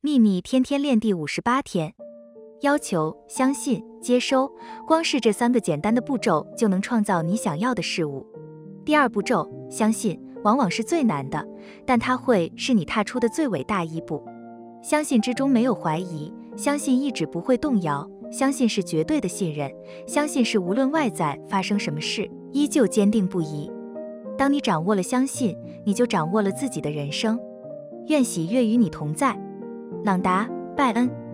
秘密天天练第五十八天，要求相信、接收，光是这三个简单的步骤就能创造你想要的事物。第二步骤，相信，往往是最难的，但它会是你踏出的最伟大一步。相信之中没有怀疑，相信意志不会动摇，相信是绝对的信任，相信是无论外在发生什么事，依旧坚定不移。当你掌握了相信，你就掌握了自己的人生。愿喜悦与你同在。朗达·拜恩。